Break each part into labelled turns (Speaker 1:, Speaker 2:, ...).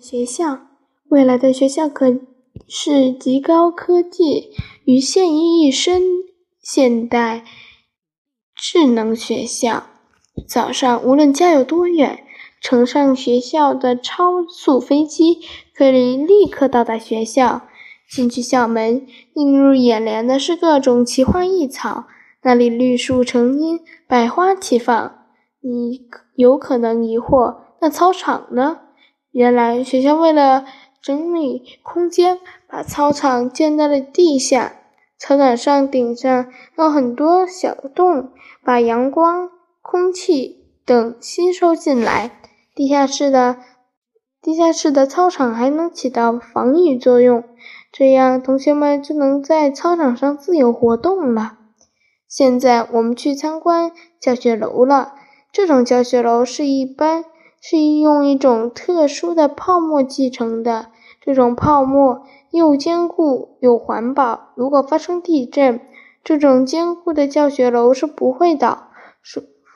Speaker 1: 学校，未来的学校可是极高科技与现役一身现代智能学校。早上无论家有多远，乘上学校的超速飞机，可以立刻到达学校。进去校门，映入眼帘的是各种奇花异草，那里绿树成荫，百花齐放。你有可能疑惑，那操场呢？原来学校为了整理空间，把操场建在了地下。操场上顶上有很多小洞，把阳光、空气等吸收进来。地下室的地下室的操场还能起到防御作用，这样同学们就能在操场上自由活动了。现在我们去参观教学楼了。这种教学楼是一般。是用一种特殊的泡沫砌成的，这种泡沫又坚固又环保。如果发生地震，这种坚固的教学楼是不会倒；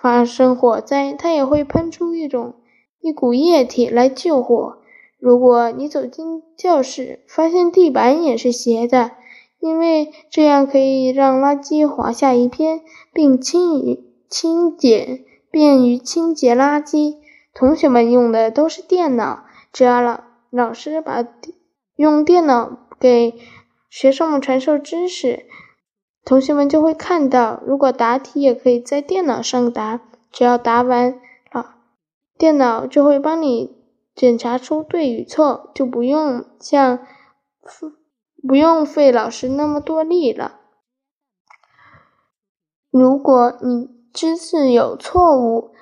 Speaker 1: 发生火灾，它也会喷出一种一股液体来救火。如果你走进教室，发现地板也是斜的，因为这样可以让垃圾滑下一边，并清于清洁，便于清洁垃圾。同学们用的都是电脑，只要老老师把用电脑给学生们传授知识，同学们就会看到。如果答题也可以在电脑上答，只要答完了，电脑就会帮你检查出对与错，就不用像不用费老师那么多力了。如果你知识有错误，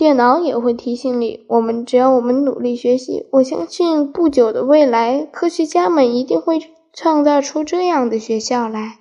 Speaker 1: 电脑也会提醒你，我们只要我们努力学习，我相信不久的未来，科学家们一定会创造出这样的学校来。